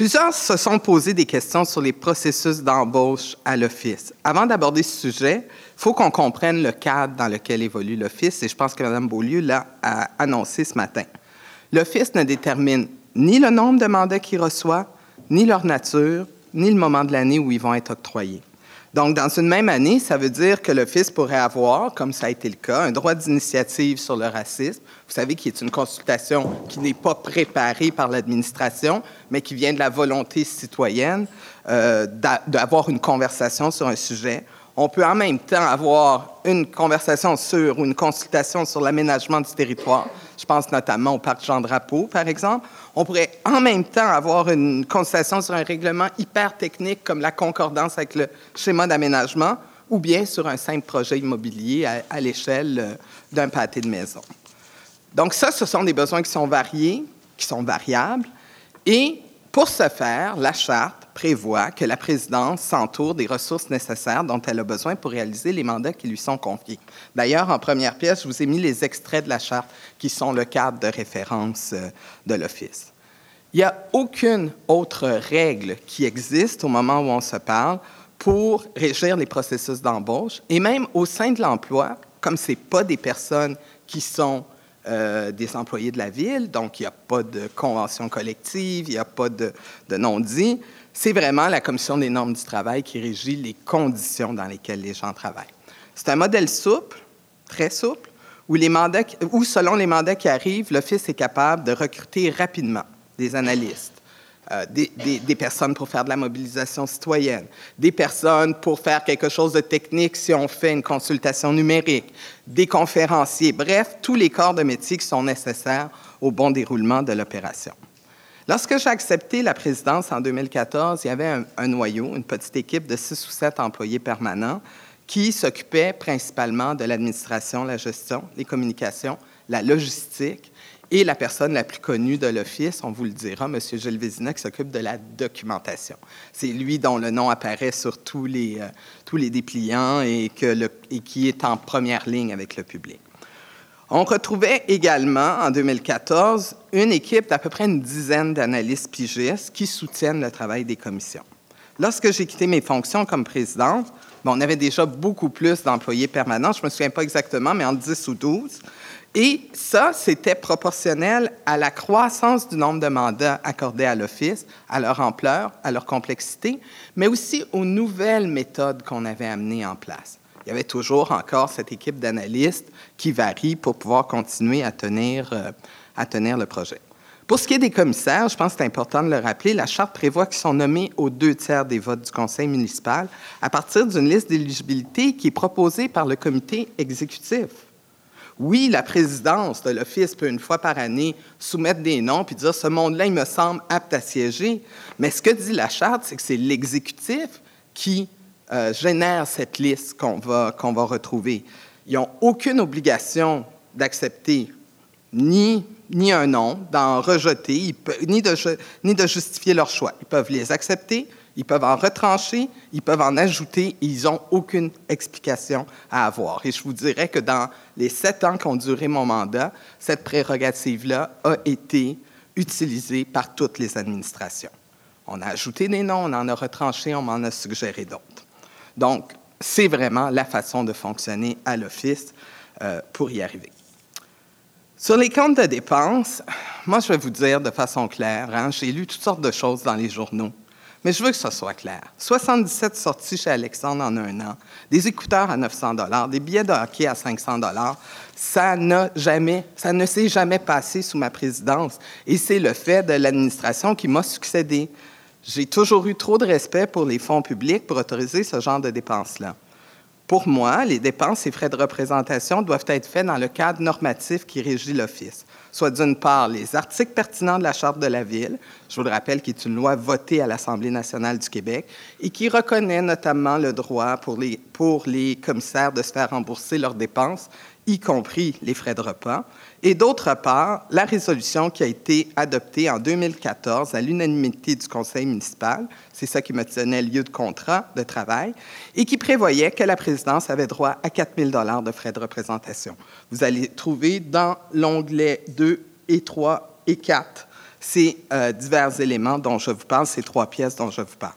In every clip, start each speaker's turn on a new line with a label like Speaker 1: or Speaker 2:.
Speaker 1: Plusieurs se sont posé des questions sur les processus d'embauche à l'Office. Avant d'aborder ce sujet, il faut qu'on comprenne le cadre dans lequel évolue l'Office, et je pense que Mme Beaulieu l'a annoncé ce matin. L'Office ne détermine ni le nombre de mandats qu'il reçoit, ni leur nature, ni le moment de l'année où ils vont être octroyés. Donc, dans une même année, ça veut dire que l'Office pourrait avoir, comme ça a été le cas, un droit d'initiative sur le racisme. Vous savez qu'il est une consultation qui n'est pas préparée par l'administration, mais qui vient de la volonté citoyenne euh, d'avoir une conversation sur un sujet. On peut en même temps avoir une conversation sur ou une consultation sur l'aménagement du territoire. Je pense notamment au parc Jean-Drapeau, par exemple. On pourrait en même temps avoir une consultation sur un règlement hyper technique comme la concordance avec le schéma d'aménagement ou bien sur un simple projet immobilier à, l'échelle euh, d'un pâté de maison. Donc ça, ce sont des besoins qui sont variés, qui sont variables. Et pour ce faire, la charte prévoit que la présidence s'entoure des ressources nécessaires dont elle a besoin pour réaliser les mandats qui lui sont confiés. D'ailleurs, en première pièce, je vous ai mis les extraits de la charte qui sont le cadre de référence euh, de l'Office. Il n'y a aucune autre règle qui existe au moment où on se parle pour régir les processus d'embauche. Et même au sein de l'emploi, comme ce pas des personnes qui sont euh, des employés de la ville, donc il n'y a pas de convention collective, il n'y a pas de, de non-dit, c'est vraiment la Commission des normes du travail qui régit les conditions dans lesquelles les gens travaillent. C'est un modèle souple, très souple, où, selon les mandats qui arrivent, l'Office est capable de recruter rapidement des analystes, euh, des, des, personnes pour faire de la mobilisation citoyenne, des personnes pour faire quelque chose de technique si on fait une consultation numérique, des conférenciers, bref, tous les corps de métier qui sont nécessaires au bon déroulement de l'opération. Lorsque j'ai accepté la présidence en 2014, il y avait un, noyau, une petite équipe de six ou sept employés permanents qui s'occupait principalement de l'administration, la gestion, les communications, la logistique et la personne la plus connue de l'Office, on vous le dira, M. Gilles Vézina, qui s'occupe de la documentation. C'est lui dont le nom apparaît sur tous les, euh, dépliants et qui est en première ligne avec le public. On retrouvait également, en 2014, une équipe d'à peu près une dizaine d'analystes pigistes qui soutiennent le travail des commissions. Lorsque j'ai quitté mes fonctions comme présidente, on avait déjà beaucoup plus d'employés permanents, je ne me souviens pas exactement, mais en 10 ou 12. Et ça, c'était proportionnel à la croissance du nombre de mandats accordés à l'Office, à leur ampleur, à leur complexité, mais aussi aux nouvelles méthodes qu'on avait amenées en place il y avait toujours encore cette équipe d'analystes qui varie pour pouvoir continuer à tenir, euh, à tenir le projet. Pour ce qui est des commissaires, je pense que c'est important de le rappeler, la Charte prévoit qu'ils sont nommés aux deux tiers des votes du conseil municipal à partir d'une liste d'éligibilité qui est proposée par le comité exécutif. Oui, la présidence de l'Office peut une fois par année soumettre des noms puis dire ce monde-là, il me semble apte à siéger. Mais ce que dit la Charte, c'est que c'est l'exécutif qui euh, génèrent cette liste qu'on va, qu'on va retrouver. Ils n'ont aucune obligation d'accepter ni, ni un nom, d'en rejeter, ni, de, ni de justifier leur choix. Ils peuvent les accepter, ils peuvent en retrancher, ils peuvent en ajouter, ils n'ont aucune explication à avoir. Et je vous dirais que dans les sept ans qu'ont duré mon mandat, cette prérogative-là a été utilisée par toutes les administrations. On a ajouté des noms, on en a retranché, on m'en a suggéré d'autres. Donc, c'est vraiment la façon de fonctionner à l'Office euh, pour y arriver. Sur les comptes de dépenses, moi, je vais vous dire de façon claire, hein, j'ai lu toutes sortes de choses dans les journaux, mais je veux que ce soit clair. 77 sorties chez Alexandre en un an, des écouteurs à 900 des billets de hockey à 500 ça n'a jamais, ça ne s'est jamais passé sous ma présidence. Et c'est le fait de l'administration qui m'a succédé. J'ai toujours eu trop de respect pour les fonds publics pour autoriser ce genre de dépenses-là. Pour moi, les dépenses et frais de représentation doivent être faits dans le cadre normatif qui régit l'Office, soit d'une part les articles pertinents de la Charte de la Ville, je vous le rappelle, qui est une loi votée à l'Assemblée nationale du Québec et qui reconnaît notamment le droit pour les, commissaires de se faire rembourser leurs dépenses, y compris les frais de repas, et d'autre part, la résolution qui a été adoptée en 2014 à l'unanimité du conseil municipal, c'est ça qui me tenait lieu de contrat de travail, et qui prévoyait que la présidence avait droit à 4 000 de frais de représentation. Vous allez trouver dans l'onglet 2 et 3 et 4 ces euh, divers éléments dont je vous parle, ces trois pièces dont je vous parle.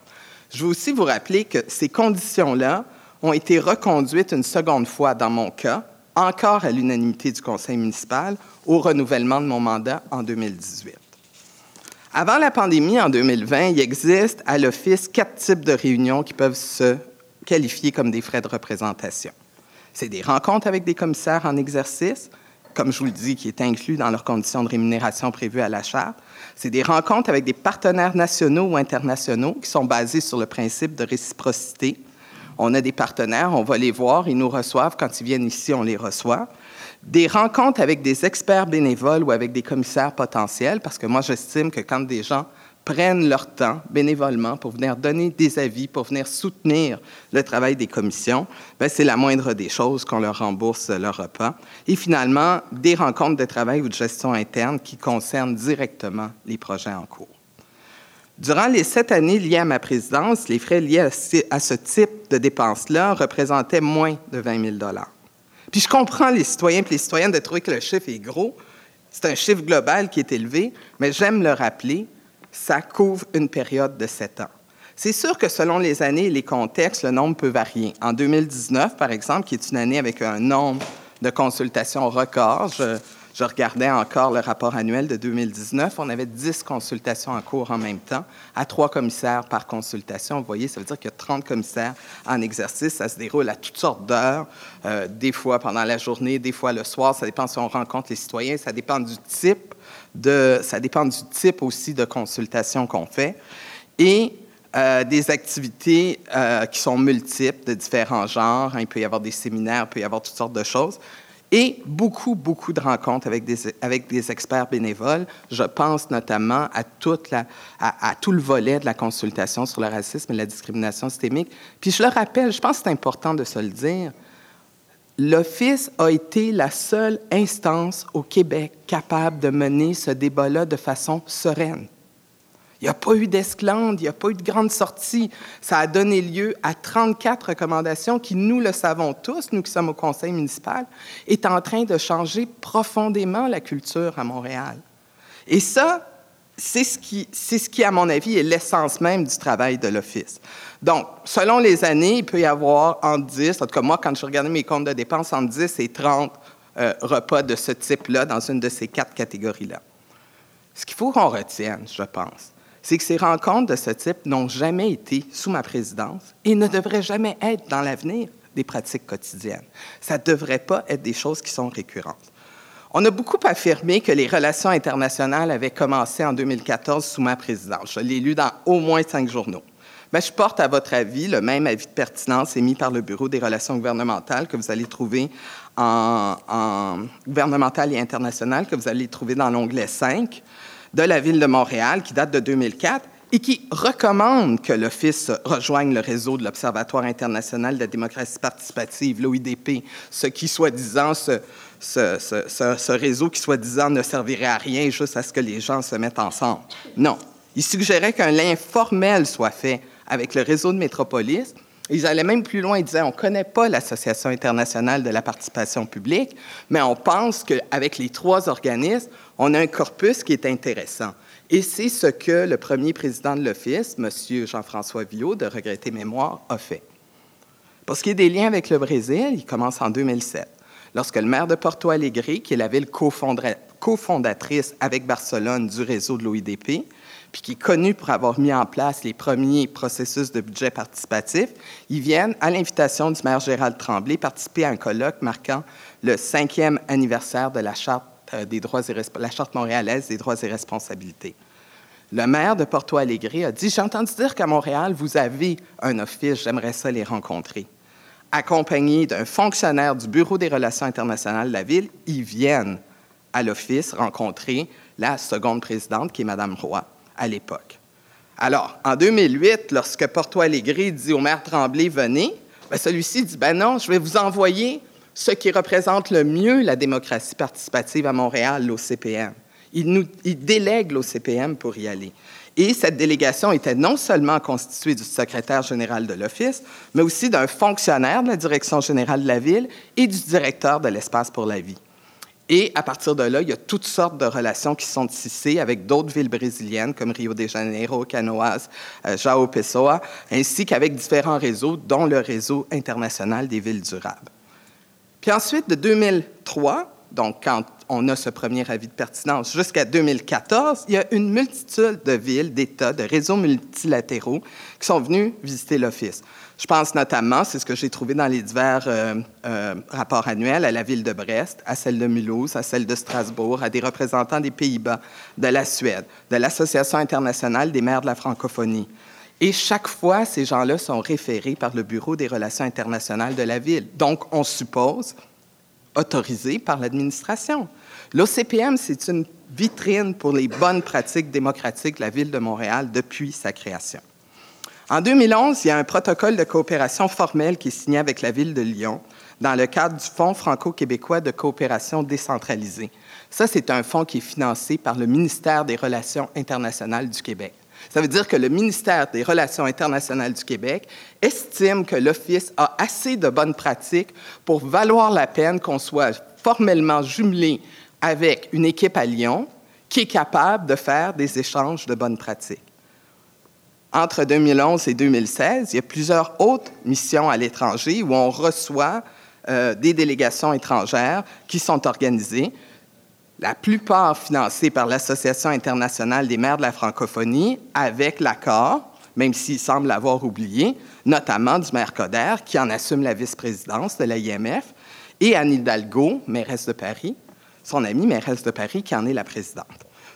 Speaker 1: Je veux aussi vous rappeler que ces conditions-là ont été reconduites une seconde fois dans mon cas, encore à l'unanimité du conseil municipal, au renouvellement de mon mandat en 2018. Avant la pandémie, en 2020, il existe à l'Office quatre types de réunions qui peuvent se qualifier comme des frais de représentation. C'est des rencontres avec des commissaires en exercice, comme je vous le dis, qui est inclus dans leurs conditions de rémunération prévues à la charte. C'est des rencontres avec des partenaires nationaux ou internationaux qui sont basés sur le principe de réciprocité. On a des partenaires, on va les voir, ils nous reçoivent. Quand ils viennent ici, on les reçoit des rencontres avec des experts bénévoles ou avec des commissaires potentiels, parce que moi, j'estime que quand des gens prennent leur temps bénévolement pour venir donner des avis, pour venir soutenir le travail des commissions, ben, c'est la moindre des choses qu'on leur rembourse leur repas. Et finalement, des rencontres de travail ou de gestion interne qui concernent directement les projets en cours. Durant les sept années liées à ma présidence, les frais liés à ce type de dépenses-là représentaient moins de 20 000 puis je comprends les citoyens et les citoyennes de trouver que le chiffre est gros. C'est un chiffre global qui est élevé, mais j'aime le rappeler, ça couvre une période de sept ans. C'est sûr que selon les années et les contextes, le nombre peut varier. En 2019, par exemple, qui est une année avec un nombre de consultations record, je, regardais encore le rapport annuel de 2019. On avait 10 consultations en cours en même temps, à trois commissaires par consultation. Vous voyez, ça veut dire qu'il y a 30 commissaires en exercice. Ça se déroule à toutes sortes d'heures, euh, des fois pendant la journée, des fois le soir. Ça dépend si on rencontre les citoyens. Ça dépend du type ça dépend du type aussi de consultation qu'on fait. Et euh, des activités euh, qui sont multiples, de différents genres. Il peut y avoir des séminaires, il peut y avoir toutes sortes de choses et beaucoup, beaucoup de rencontres avec des, experts bénévoles. Je pense notamment à, à, tout le volet de la consultation sur le racisme et la discrimination systémique. Puis je le rappelle, je pense que c'est important de se le dire, l'Office a été la seule instance au Québec capable de mener ce débat-là de façon sereine. Il n'y a pas eu d'esclandre, il n'y a pas eu de grande sortie. Ça a donné lieu à 34 recommandations qui, nous le savons tous, nous qui sommes au conseil municipal, est en train de changer profondément la culture à Montréal. Et ça, c'est ce qui, c'est ce qui, à mon avis, est l'essence même du travail de l'Office. Donc, selon les années, il peut y avoir entre 10, en tout cas moi, quand je regardais mes comptes de dépenses, entre 10 et 30 euh, repas de ce type-là dans une de ces quatre catégories-là. Ce qu'il faut qu'on retienne, je pense, c'est que ces rencontres de ce type n'ont jamais été sous ma présidence et ne devraient jamais être dans l'avenir des pratiques quotidiennes. Ça ne devrait pas être des choses qui sont récurrentes. On a beaucoup affirmé que les relations internationales avaient commencé en 2014 sous ma présidence. Je l'ai lu dans au moins cinq journaux. Mais je porte à votre avis le même avis de pertinence émis par le Bureau des relations gouvernementales que vous allez trouver en, et international, que vous allez trouver dans l'onglet 5 de la Ville de Montréal, qui date de 2004, et qui recommande que l'Office rejoigne le réseau de l'Observatoire international de la démocratie participative, l'OIDP, ce qui, soi-disant, ce, réseau qui, soi-disant, ne servirait à rien juste à ce que les gens se mettent ensemble. Non. Il suggérait qu'un lien formel soit fait avec le réseau de métropolis. Ils allaient même plus loin, ils disaient, on ne connaît pas l'Association internationale de la participation publique, mais on pense qu'avec les trois organismes, on a un corpus qui est intéressant. Et c'est ce que le premier président de l'Office, M. Jean-François Villot, de Regretter Mémoire, a fait. Pour ce qui est des liens avec le Brésil, il commence en 2007, lorsque le maire de Porto Alegre, qui est la ville cofondatrice avec Barcelone du réseau de l'OIDP, puis qui est connu pour avoir mis en place les premiers processus de budget participatif, ils viennent, à l'invitation du maire Gérald Tremblay, participer à un colloque marquant le cinquième anniversaire de la Charte euh, des droits et montréalaise des droits et responsabilités. Le maire de Porto Alegre a dit J'ai entendu dire qu'à Montréal, vous avez un office, j'aimerais ça les rencontrer. Accompagnés d'un fonctionnaire du Bureau des relations internationales de la ville, ils viennent à l'office rencontrer la seconde présidente, qui est Mme Roy, à l'époque. Alors, en 2008, lorsque Porto Alegre dit au maire Tremblay Venez, ben, celui-ci dit Ben non, je vais vous envoyer ce qui représente le mieux la démocratie participative à Montréal, l'OCPM. Il, il délègue l'OCPM pour y aller. Et cette délégation était non seulement constituée du secrétaire général de l'Office, mais aussi d'un fonctionnaire de la direction générale de la ville et du directeur de l'Espace pour la vie. Et à partir de là, il y a toutes sortes de relations qui sont tissées avec d'autres villes brésiliennes comme Rio de Janeiro, Canoas, euh, João Pessoa, ainsi qu'avec différents réseaux, dont le réseau international des villes durables. Puis ensuite, de 2003, donc quand on a ce premier avis de pertinence, jusqu'à 2014, il y a une multitude de villes, d'États, de réseaux multilatéraux qui sont venus visiter l'Office. Je pense notamment, c'est ce que j'ai trouvé dans les divers euh, euh, rapports annuels, à la ville de Brest, à celle de Mulhouse, à celle de Strasbourg, à des représentants des Pays-Bas, de la Suède, de l'Association internationale des maires de la francophonie. Et chaque fois, ces gens-là sont référés par le Bureau des relations internationales de la ville. Donc, on suppose autorisés par l'administration. L'OCPM, c'est une vitrine pour les bonnes pratiques démocratiques de la ville de Montréal depuis sa création. En 2011, il y a un protocole de coopération formel qui est signé avec la ville de Lyon dans le cadre du Fonds franco-québécois de coopération décentralisée. Ça, c'est un fonds qui est financé par le ministère des Relations internationales du Québec. Ça veut dire que le ministère des Relations internationales du Québec estime que l'Office a assez de bonnes pratiques pour valoir la peine qu'on soit formellement jumelé avec une équipe à Lyon qui est capable de faire des échanges de bonnes pratiques. Entre 2011 et 2016, il y a plusieurs autres missions à l'étranger où on reçoit euh, des délégations étrangères qui sont organisées la plupart financés par l'Association internationale des maires de la francophonie, avec l'accord, même s'il semble l'avoir oublié, notamment du maire Coder, qui en assume la vice-présidence de l'IMF, et Anne Hidalgo, mairesse de Paris, son amie mairesse de Paris, qui en est la présidente.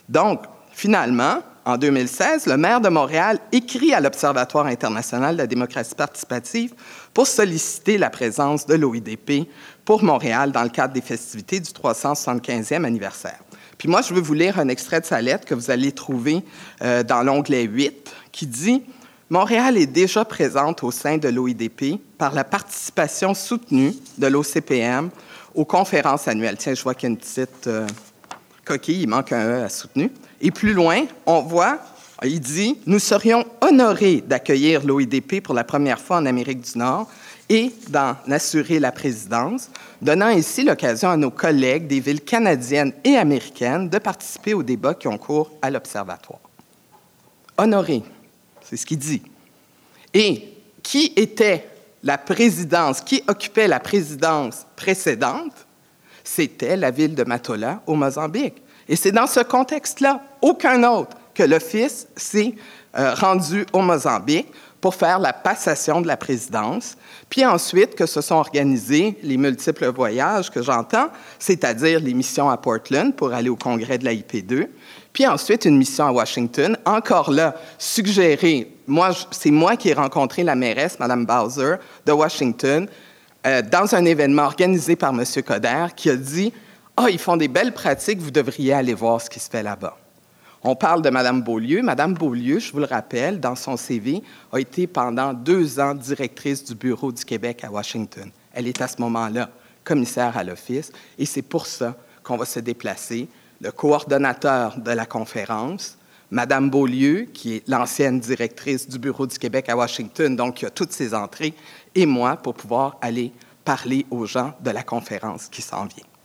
Speaker 1: Donc, finalement, en 2016, le maire de Montréal écrit à l'Observatoire international de la démocratie participative pour solliciter la présence de l'OIDP pour Montréal dans le cadre des festivités du 375e anniversaire. Puis moi, je veux vous lire un extrait de sa lettre que vous allez trouver euh, dans l'onglet 8 qui dit Montréal est déjà présente au sein de l'OIDP par la participation soutenue de l'OCPM aux conférences annuelles. Tiens, je vois qu'il y a une petite euh, coquille, il manque un E à soutenu. Et plus loin, on voit, il dit, nous serions honorés d'accueillir l'OIDP pour la première fois en Amérique du Nord et d'en assurer la présidence, donnant ainsi l'occasion à nos collègues des villes canadiennes et américaines de participer aux débats qui ont cours à l'Observatoire. Honoré, c'est ce qu'il dit. Et qui était la présidence, qui occupait la présidence précédente? C'était la ville de Matola au Mozambique. Et c'est dans ce contexte-là, aucun autre, que l'Office s'est euh, rendu au Mozambique pour faire la passation de la présidence, puis ensuite que se sont organisés les multiples voyages que j'entends, c'est-à-dire les missions à Portland pour aller au congrès de la IP2, puis ensuite une mission à Washington, encore là, suggérée, moi, c'est moi qui ai rencontré la mairesse, Mme Bowser, de Washington, euh, dans un événement organisé par M. Coder, qui a dit ah, ils font des belles pratiques, vous devriez aller voir ce qui se fait là-bas. On parle de Mme Beaulieu. Mme Beaulieu, je vous le rappelle, dans son CV, a été pendant deux ans directrice du Bureau du Québec à Washington. Elle est à ce moment-là commissaire à l'Office et c'est pour ça qu'on va se déplacer. Le coordonnateur de la conférence, Mme Beaulieu, qui est l'ancienne directrice du Bureau du Québec à Washington, donc qui a toutes ses entrées, et moi pour pouvoir aller parler aux gens de la conférence qui s'en vient.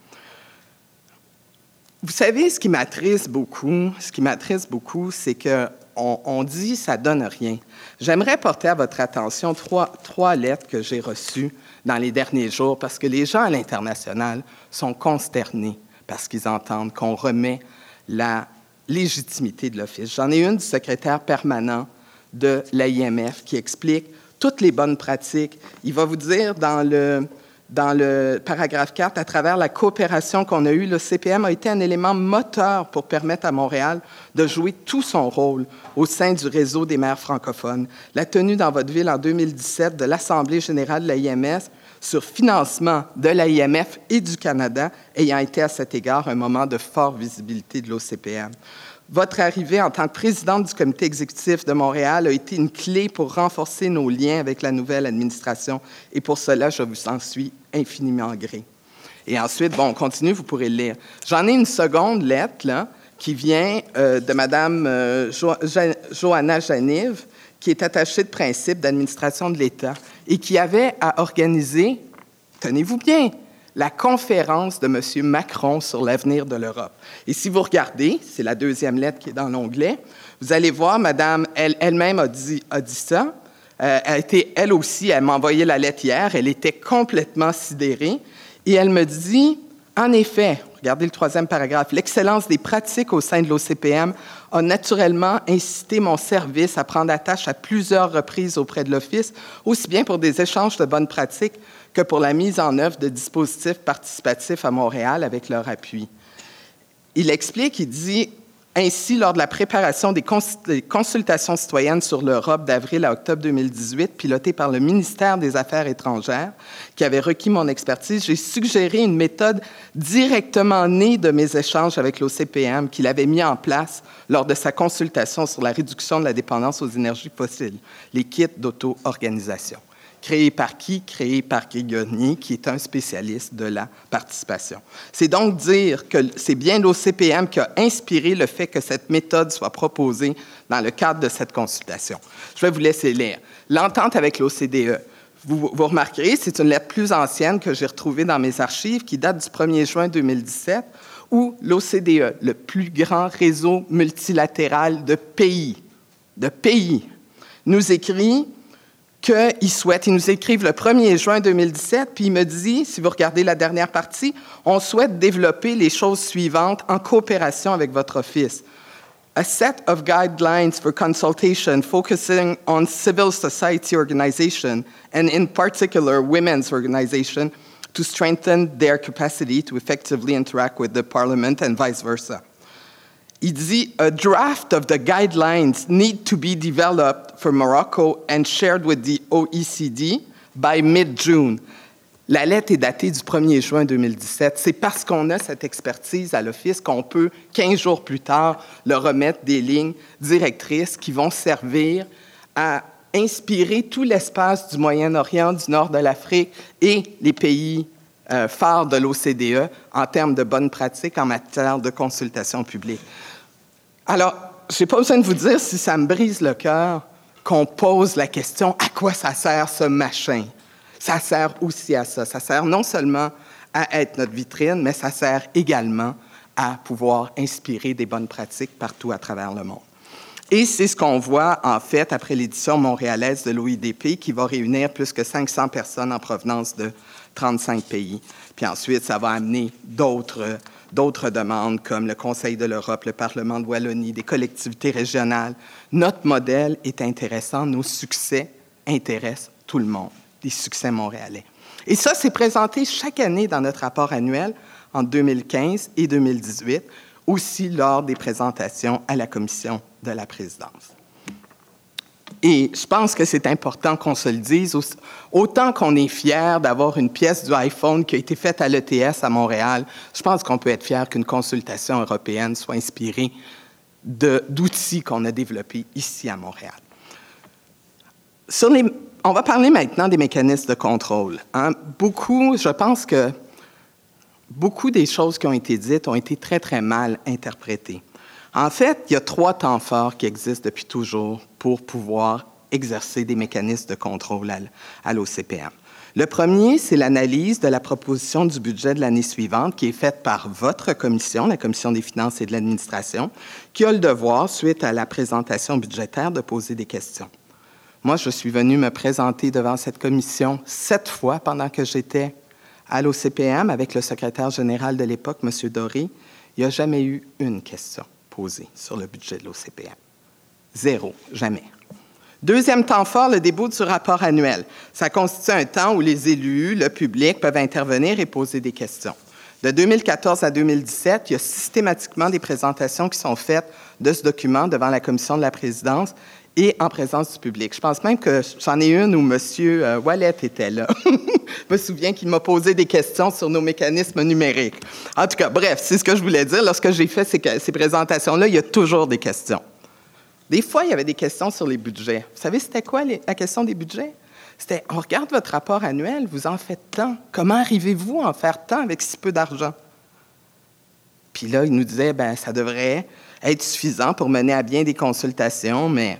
Speaker 1: Vous savez, ce qui m'attriste beaucoup, ce qui m'attriste beaucoup, c'est que on, dit ça donne rien. J'aimerais porter à votre attention trois, trois lettres que j'ai reçues dans les derniers jours parce que les gens à l'international sont consternés parce qu'ils entendent qu'on remet la légitimité de l'Office. J'en ai une du secrétaire permanent de l'AIMF qui explique toutes les bonnes pratiques. Il va vous dire dans le, dans le paragraphe 4, à travers la coopération qu'on a eue, le CPM a été un élément moteur pour permettre à Montréal de jouer tout son rôle au sein du réseau des maires francophones. La tenue dans votre ville en 2017 de l'Assemblée générale de l'IMS sur financement de l'IMF et du Canada ayant été à cet égard un moment de forte visibilité de l'OCPM. Votre arrivée en tant que présidente du comité exécutif de Montréal a été une clé pour renforcer nos liens avec la nouvelle administration et pour cela, je vous en suis infiniment gré. Et ensuite, bon, on continue, vous pourrez le lire. J'en ai une seconde lettre, là, qui vient euh, de Mme euh, Johanna Janive, qui est attachée de principe d'administration de l'État et qui avait à organiser, tenez-vous bien, la conférence de M. Macron sur l'avenir de l'Europe. Et si vous regardez, c'est la deuxième lettre qui est dans l'onglet, vous allez voir, Madame, elle-même a, dit, a dit ça. Euh, elle, été, elle aussi, elle m'a envoyé la lettre hier, elle était complètement sidérée. Et elle me dit, en effet, regardez le troisième paragraphe, l'excellence des pratiques au sein de l'OCPM a naturellement incité mon service à prendre attache à plusieurs reprises auprès de l'Office, aussi bien pour des échanges de bonnes pratiques que pour la mise en œuvre de dispositifs participatifs à Montréal avec leur appui. Il explique, il dit, ainsi, lors de la préparation des consultations citoyennes sur l'Europe d'avril à octobre 2018, pilotées par le ministère des Affaires étrangères, qui avait requis mon expertise, j'ai suggéré une méthode directement née de mes échanges avec l'OCPM qu'il avait mis en place lors de sa consultation sur la réduction de la dépendance aux énergies fossiles, les kits d'auto-organisation. Créé par qui? Créé par Grigoni, qui est un spécialiste de la participation. C'est donc dire que c'est bien l'OCPM qui a inspiré le fait que cette méthode soit proposée dans le cadre de cette consultation. Je vais vous laisser lire. L'entente avec l'OCDE. Vous, vous remarquerez, c'est une lettre plus ancienne que j'ai retrouvée dans mes archives qui date du 1er juin 2017 où l'OCDE, le plus grand réseau multilatéral de pays, de pays, nous écrit qu'ils souhaitent. Ils nous écrivent le 1er juin 2017, puis il me dit, si vous regardez la dernière partie, on souhaite développer les choses suivantes en coopération avec votre office. A set of guidelines for consultation focusing on civil society organization and in particular women's organization to strengthen their capacity to effectively interact with the parliament and vice versa il dit A draft of the guidelines need to be developed for Morocco and shared with the OECD by mid-June. La lettre est datée du 1er juin 2017. C'est parce qu'on a cette expertise à l'Office qu'on peut, 15 jours plus tard, leur remettre des lignes directrices qui vont servir à inspirer tout l'espace du Moyen-Orient, du nord de l'Afrique et les pays euh, phares de l'OCDE en termes de bonnes pratiques en matière de consultation publique. Alors, je n'ai pas besoin de vous dire si ça me brise le cœur qu'on pose la question à quoi ça sert ce machin? Ça sert aussi à ça. Ça sert non seulement à être notre vitrine, mais ça sert également à pouvoir inspirer des bonnes pratiques partout à travers le monde. Et c'est ce qu'on voit, en fait, après l'édition montréalaise de l'OIDP, qui va réunir plus que 500 personnes en provenance de 35 pays. Puis ensuite, ça va amener d'autres d'autres demandes comme le Conseil de l'Europe, le Parlement de Wallonie, des collectivités régionales. Notre modèle est intéressant, nos succès intéressent tout le monde, les succès montréalais. Et ça, c'est présenté chaque année dans notre rapport annuel en 2015 et 2018, aussi lors des présentations à la commission de la présidence. Et je pense que c'est important qu'on se le dise. Autant qu'on est fier d'avoir une pièce du iPhone qui a été faite à l'ETS à Montréal, je pense qu'on peut être fier qu'une consultation européenne soit inspirée d'outils qu'on a développés ici à Montréal. on va parler maintenant des mécanismes de contrôle. Hein. Beaucoup, je pense que beaucoup des choses qui ont été dites ont été très, très mal interprétées. En fait, il y a trois temps forts qui existent depuis toujours pour pouvoir exercer des mécanismes de contrôle à l'OCPM. Le premier, c'est l'analyse de la proposition du budget de l'année suivante qui est faite par votre commission, la Commission des finances et de l'administration, qui a le devoir, suite à la présentation budgétaire, de poser des questions. Moi, je suis venu me présenter devant cette commission sept fois pendant que j'étais à l'OCPM avec le secrétaire général de l'époque, M. Doré. Il n'y a jamais eu une question posé sur le budget de l'OCPM. Zéro, jamais. Deuxième temps fort, le début du rapport annuel. Ça constitue un temps où les élus, le public peuvent intervenir et poser des questions. De 2014 à 2017, il y a systématiquement des présentations qui sont faites de ce document devant la commission de la présidence et en présence du public. Je pense même que j'en ai une où M. Euh, Wallet était là. je me souviens qu'il m'a posé des questions sur nos mécanismes numériques. En tout cas, bref, c'est ce que je voulais dire. Lorsque j'ai fait ces, ces présentations-là, il y a toujours des questions. Des fois, il y avait des questions sur les budgets. Vous savez, c'était quoi la question des budgets? C'était, on regarde votre rapport annuel, vous en faites tant. Comment arrivez-vous à en faire tant avec si peu d'argent? Puis là, il nous disait, ben ça devrait être suffisant pour mener à bien des consultations, mais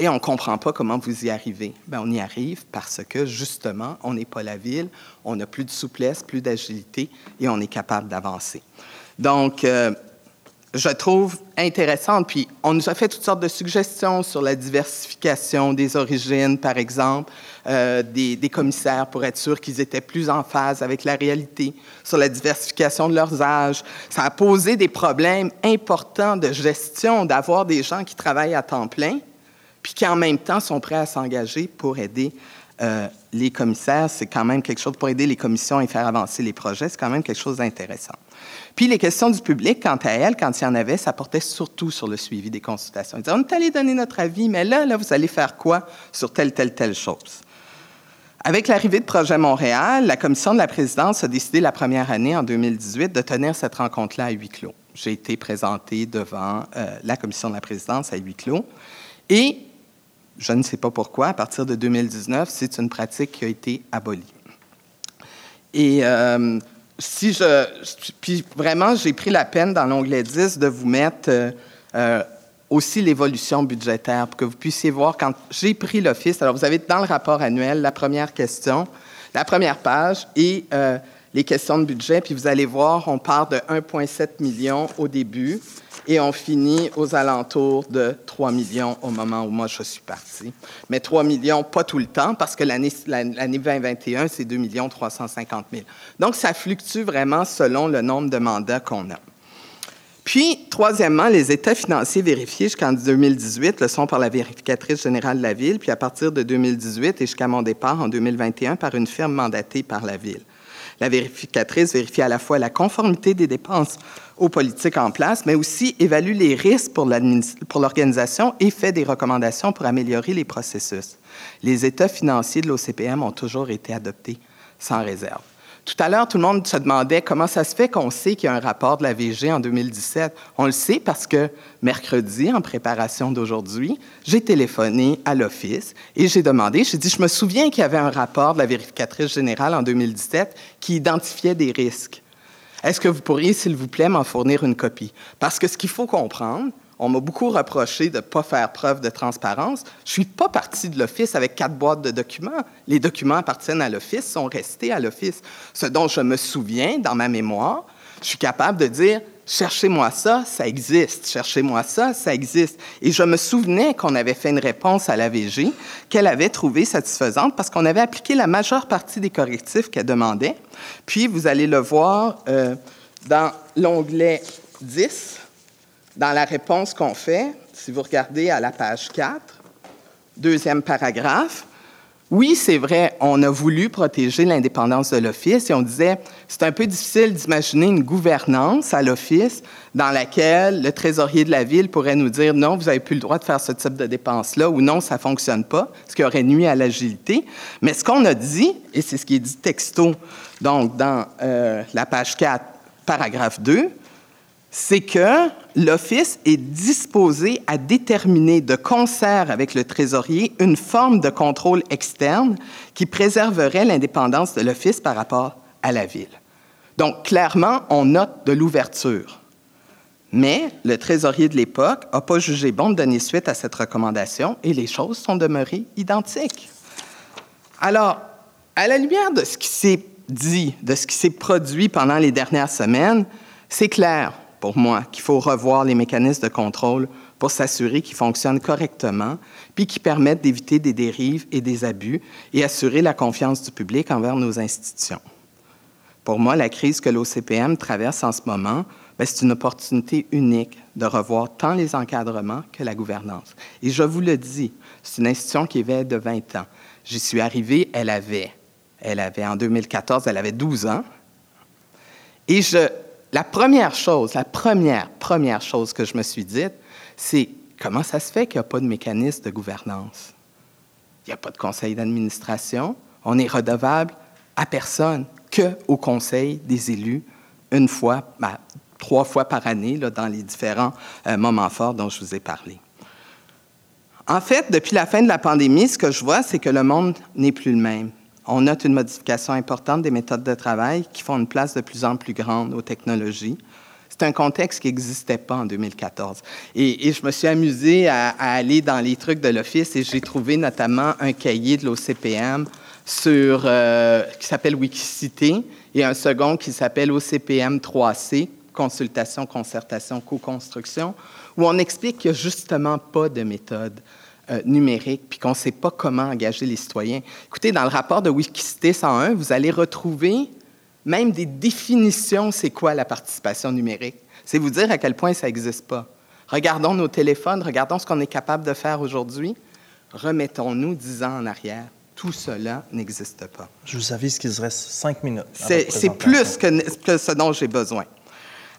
Speaker 1: on ne comprend pas comment vous y arrivez. Bien, on y arrive parce que, justement, on n'est pas la ville, on n'a plus de souplesse, plus d'agilité et on est capable d'avancer. Donc, euh, je trouve intéressante. Puis, on nous a fait toutes sortes de suggestions sur la diversification des origines, par exemple, euh, des, commissaires pour être sûr qu'ils étaient plus en phase avec la réalité, sur la diversification de leurs âges. Ça a posé des problèmes importants de gestion d'avoir des gens qui travaillent à temps plein, puis qui en même temps sont prêts à s'engager pour aider euh, les commissaires. C'est quand même quelque chose pour aider les commissions et faire avancer les projets. C'est quand même quelque chose d'intéressant. Puis les questions du public, quant à elles, quand il y en avait, ça portait surtout sur le suivi des consultations. Ils disaient, on est allé donner notre avis, mais là, là, vous allez faire quoi sur telle, telle, telle chose? Avec l'arrivée de Projet Montréal, la commission de la présidence a décidé la première année, en 2018, de tenir cette rencontre-là à huis clos. J'ai été présenté devant euh, la commission de la présidence à huis clos. Et je ne sais pas pourquoi, à partir de 2019, c'est une pratique qui a été abolie. Et euh, si je. Puis vraiment, j'ai pris la peine dans l'onglet 10 de vous mettre euh, euh, aussi l'évolution budgétaire pour que vous puissiez voir quand j'ai pris l'Office. Alors, vous avez dans le rapport annuel la première question, la première page et les questions de budget. Puis vous allez voir, on part de 1,7 million au début et on finit aux alentours de 3 millions au moment où moi je suis parti. Mais 3 millions, pas tout le temps, parce que l'année 2021, c'est 2 350 000. Donc, ça fluctue vraiment selon le nombre de mandats qu'on a. Puis, troisièmement, les états financiers vérifiés jusqu'en 2018 le sont par la vérificatrice générale de la Ville, puis à partir de 2018 et jusqu'à mon départ en 2021 par une firme mandatée par la Ville. La vérificatrice vérifie à la fois la conformité des dépenses aux politiques en place, mais aussi évalue les risques pour l'organisation et fait des recommandations pour améliorer les processus. Les états financiers de l'OCPM ont toujours été adoptés sans réserve. Tout à l'heure, tout le monde se demandait comment ça se fait qu'on sait qu'il y a un rapport de la VG en 2017. On le sait parce que mercredi, en préparation d'aujourd'hui, j'ai téléphoné à l'Office et j'ai demandé, j'ai dit, je me souviens qu'il y avait un rapport de la vérificatrice générale en 2017 qui identifiait des risques. Est-ce que vous pourriez, s'il vous plaît, m'en fournir une copie? Parce que ce qu'il faut comprendre, on m'a beaucoup reproché de ne pas faire preuve de transparence. Je ne suis pas parti de l'Office avec quatre boîtes de documents. Les documents appartiennent à l'Office, sont restés à l'Office. Ce dont je me souviens dans ma mémoire, je suis capable de dire Cherchez-moi ça, ça existe. Cherchez-moi ça, ça existe. Et je me souvenais qu'on avait fait une réponse à la VG qu'elle avait trouvée satisfaisante parce qu'on avait appliqué la majeure partie des correctifs qu'elle demandait. Puis, vous allez le voir euh, dans l'onglet 10 dans la réponse qu'on fait, si vous regardez à la page 4, deuxième paragraphe, oui, c'est vrai, on a voulu protéger l'indépendance de l'Office et on disait, c'est un peu difficile d'imaginer une gouvernance à l'Office dans laquelle le trésorier de la ville pourrait nous dire, non, vous n'avez plus le droit de faire ce type de dépenses-là ou non, ça ne fonctionne pas, ce qui aurait nuit à l'agilité. Mais ce qu'on a dit, et c'est ce qui est dit texto, donc dans euh, la page 4, paragraphe 2, c'est que l'Office est disposé à déterminer de concert avec le trésorier une forme de contrôle externe qui préserverait l'indépendance de l'Office par rapport à la Ville. Donc, clairement, on note de l'ouverture. Mais le trésorier de l'époque n'a pas jugé bon de donner suite à cette recommandation et les choses sont demeurées identiques. Alors, à la lumière de ce qui s'est dit, de ce qui s'est produit pendant les dernières semaines, c'est clair, pour moi, qu'il faut revoir les mécanismes de contrôle pour s'assurer qu'ils fonctionnent correctement, puis qui permettent d'éviter des dérives et des abus et assurer la confiance du public envers nos institutions. Pour moi, la crise que l'OCPM traverse en ce moment, ben, c'est une opportunité unique de revoir tant les encadrements que la gouvernance. Et je vous le dis, c'est une institution qui est de 20 ans. J'y suis arrivé, elle avait, elle avait en 2014, elle avait 12 ans. Et je, la première chose, la première, première chose que je me suis dite, c'est comment ça se fait qu'il n'y a pas de mécanisme de gouvernance? Il n'y a pas de conseil d'administration. On est redevable à personne qu'au conseil des élus une fois, ben, trois fois par année, dans les différents euh, moments forts dont je vous ai parlé. En fait, depuis la fin de la pandémie, ce que je vois, c'est que le monde n'est plus le même on note une modification importante des méthodes de travail qui font une place de plus en plus grande aux technologies. C'est un contexte qui n'existait pas en 2014. Et, je me suis amusée à, aller dans les trucs de l'Office et j'ai trouvé notamment un cahier de l'OCPM sur, euh, qui s'appelle Wikicité et un second qui s'appelle OCPM 3C, consultation, concertation, co-construction, où on explique qu'il n'y a justement pas de méthode euh, numérique, puis qu'on ne sait pas comment engager les citoyens. Écoutez, dans le rapport de Wikicité 101, vous allez retrouver même des définitions, c'est quoi la participation numérique. C'est vous dire à quel point ça n'existe pas. Regardons nos téléphones, regardons ce qu'on est capable de faire aujourd'hui. Remettons-nous dix ans en arrière. Tout cela n'existe pas.
Speaker 2: Je vous avise qu'il reste cinq minutes.
Speaker 1: C'est plus que ce dont j'ai besoin.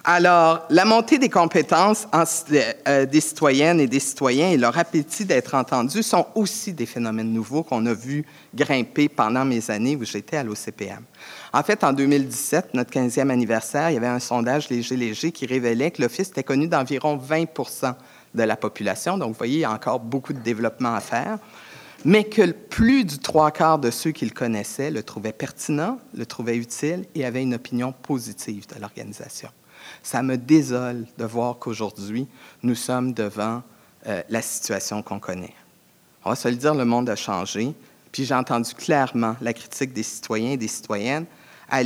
Speaker 1: Alors, la montée des compétences euh, des citoyennes et des citoyens et leur appétit d'être entendus sont aussi des phénomènes nouveaux qu'on a vus grimper pendant mes années où j'étais à l'OCPM. En fait, en 2017, notre 15e anniversaire, il y avait un sondage léger-léger qui révélait que l'Office était connu d'environ 20% de la population. Donc, vous voyez, il y a encore beaucoup de développement à faire. Mais que plus du trois quarts de ceux qui le connaissaient le trouvaient pertinent, le trouvaient utile et avaient une opinion positive de l'organisation. Ça me désole de voir qu'aujourd'hui, nous sommes devant euh, la situation qu'on connaît. On va se le dire, le monde a changé. Puis j'ai entendu clairement la critique des citoyens et des citoyennes à,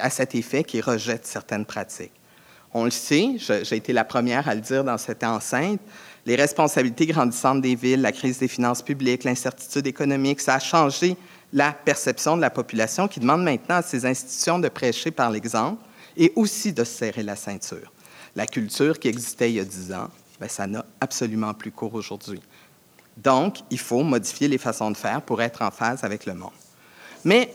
Speaker 1: à cet effet qui rejette certaines pratiques. On le sait, j'ai été la première à le dire dans cette enceinte, les responsabilités grandissantes des villes, la crise des finances publiques, l'incertitude économique, ça a changé la perception de la population qui demande maintenant à ces institutions de prêcher par l'exemple et aussi de serrer la ceinture. La culture qui existait il y a dix ans, bien, ça n'a absolument plus cours aujourd'hui. Donc, il faut modifier les façons de faire pour être en phase avec le monde. Mais,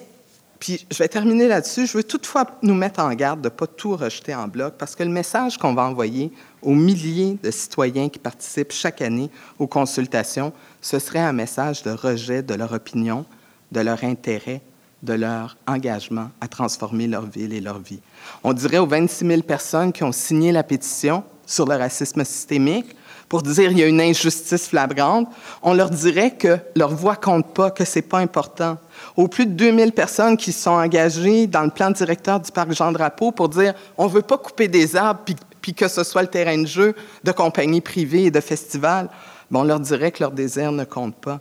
Speaker 1: puis je vais terminer là-dessus, je veux toutefois nous mettre en garde de ne pas tout rejeter en bloc, parce que le message qu'on va envoyer aux milliers de citoyens qui participent chaque année aux consultations, ce serait un message de rejet de leur opinion, de leur intérêt de leur engagement à transformer leur ville et leur vie. On dirait aux 26 000 personnes qui ont signé la pétition sur le racisme systémique pour dire qu'il y a une injustice flagrante, on leur dirait que leur voix compte pas, que c'est pas important. Aux plus de 2000 personnes qui sont engagées dans le plan directeur du parc Jean Drapeau pour dire on veut pas couper des arbres puis, que ce soit le terrain de jeu de compagnies privées et de festivals, on leur dirait que leur désir ne compte pas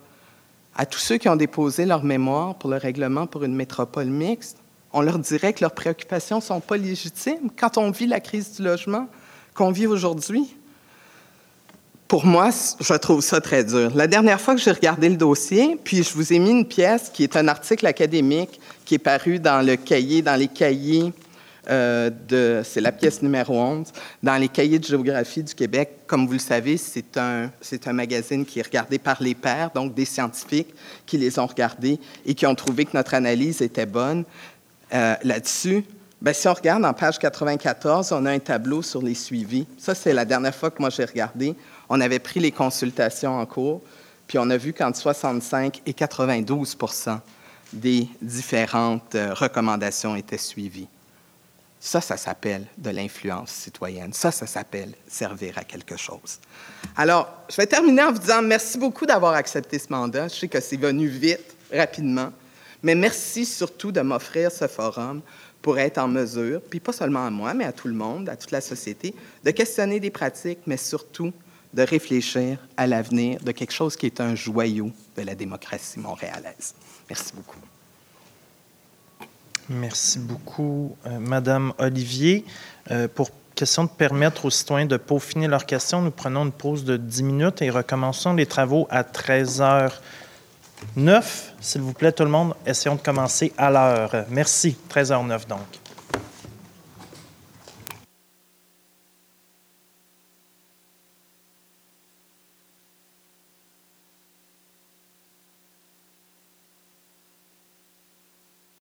Speaker 1: à tous ceux qui ont déposé leur mémoire pour le règlement pour une métropole mixte, on leur dirait que leurs préoccupations ne sont pas légitimes quand on vit la crise du logement qu'on vit aujourd'hui. Pour moi, je trouve ça très dur. La dernière fois que j'ai regardé le dossier, puis je vous ai mis une pièce qui est un article académique qui est paru dans le cahier, dans les cahiers euh, c'est la pièce numéro 11. Dans les cahiers de géographie du Québec, comme vous le savez, c'est un, magazine qui est regardé par les pairs, donc des scientifiques qui les ont regardés et qui ont trouvé que notre analyse était bonne. Euh, là-dessus, Bien, si on regarde en page 94, on a un tableau sur les suivis. Ça, c'est la dernière fois que moi j'ai regardé. On avait pris les consultations en cours, puis on a vu qu'entre 65 et 92% des différentes euh, recommandations étaient suivies. Ça, ça s'appelle de l'influence citoyenne. Ça, ça s'appelle servir à quelque chose. Alors, je vais terminer en vous disant merci beaucoup d'avoir accepté ce mandat. Je sais que c'est venu vite, rapidement, mais merci surtout de m'offrir ce forum pour être en mesure, puis pas seulement à moi, mais à tout le monde, à toute la société, de questionner des pratiques, mais surtout de réfléchir à l'avenir de quelque chose qui est un joyau de la démocratie montréalaise. Merci beaucoup.
Speaker 2: Merci beaucoup, euh, Madame Olivier. Euh, pour question de permettre aux citoyens de peaufiner leurs questions, nous prenons une pause de 10 minutes et recommençons les travaux à 13h09. S'il vous plaît, tout le monde, essayons de commencer à l'heure. Merci. 13h09 donc.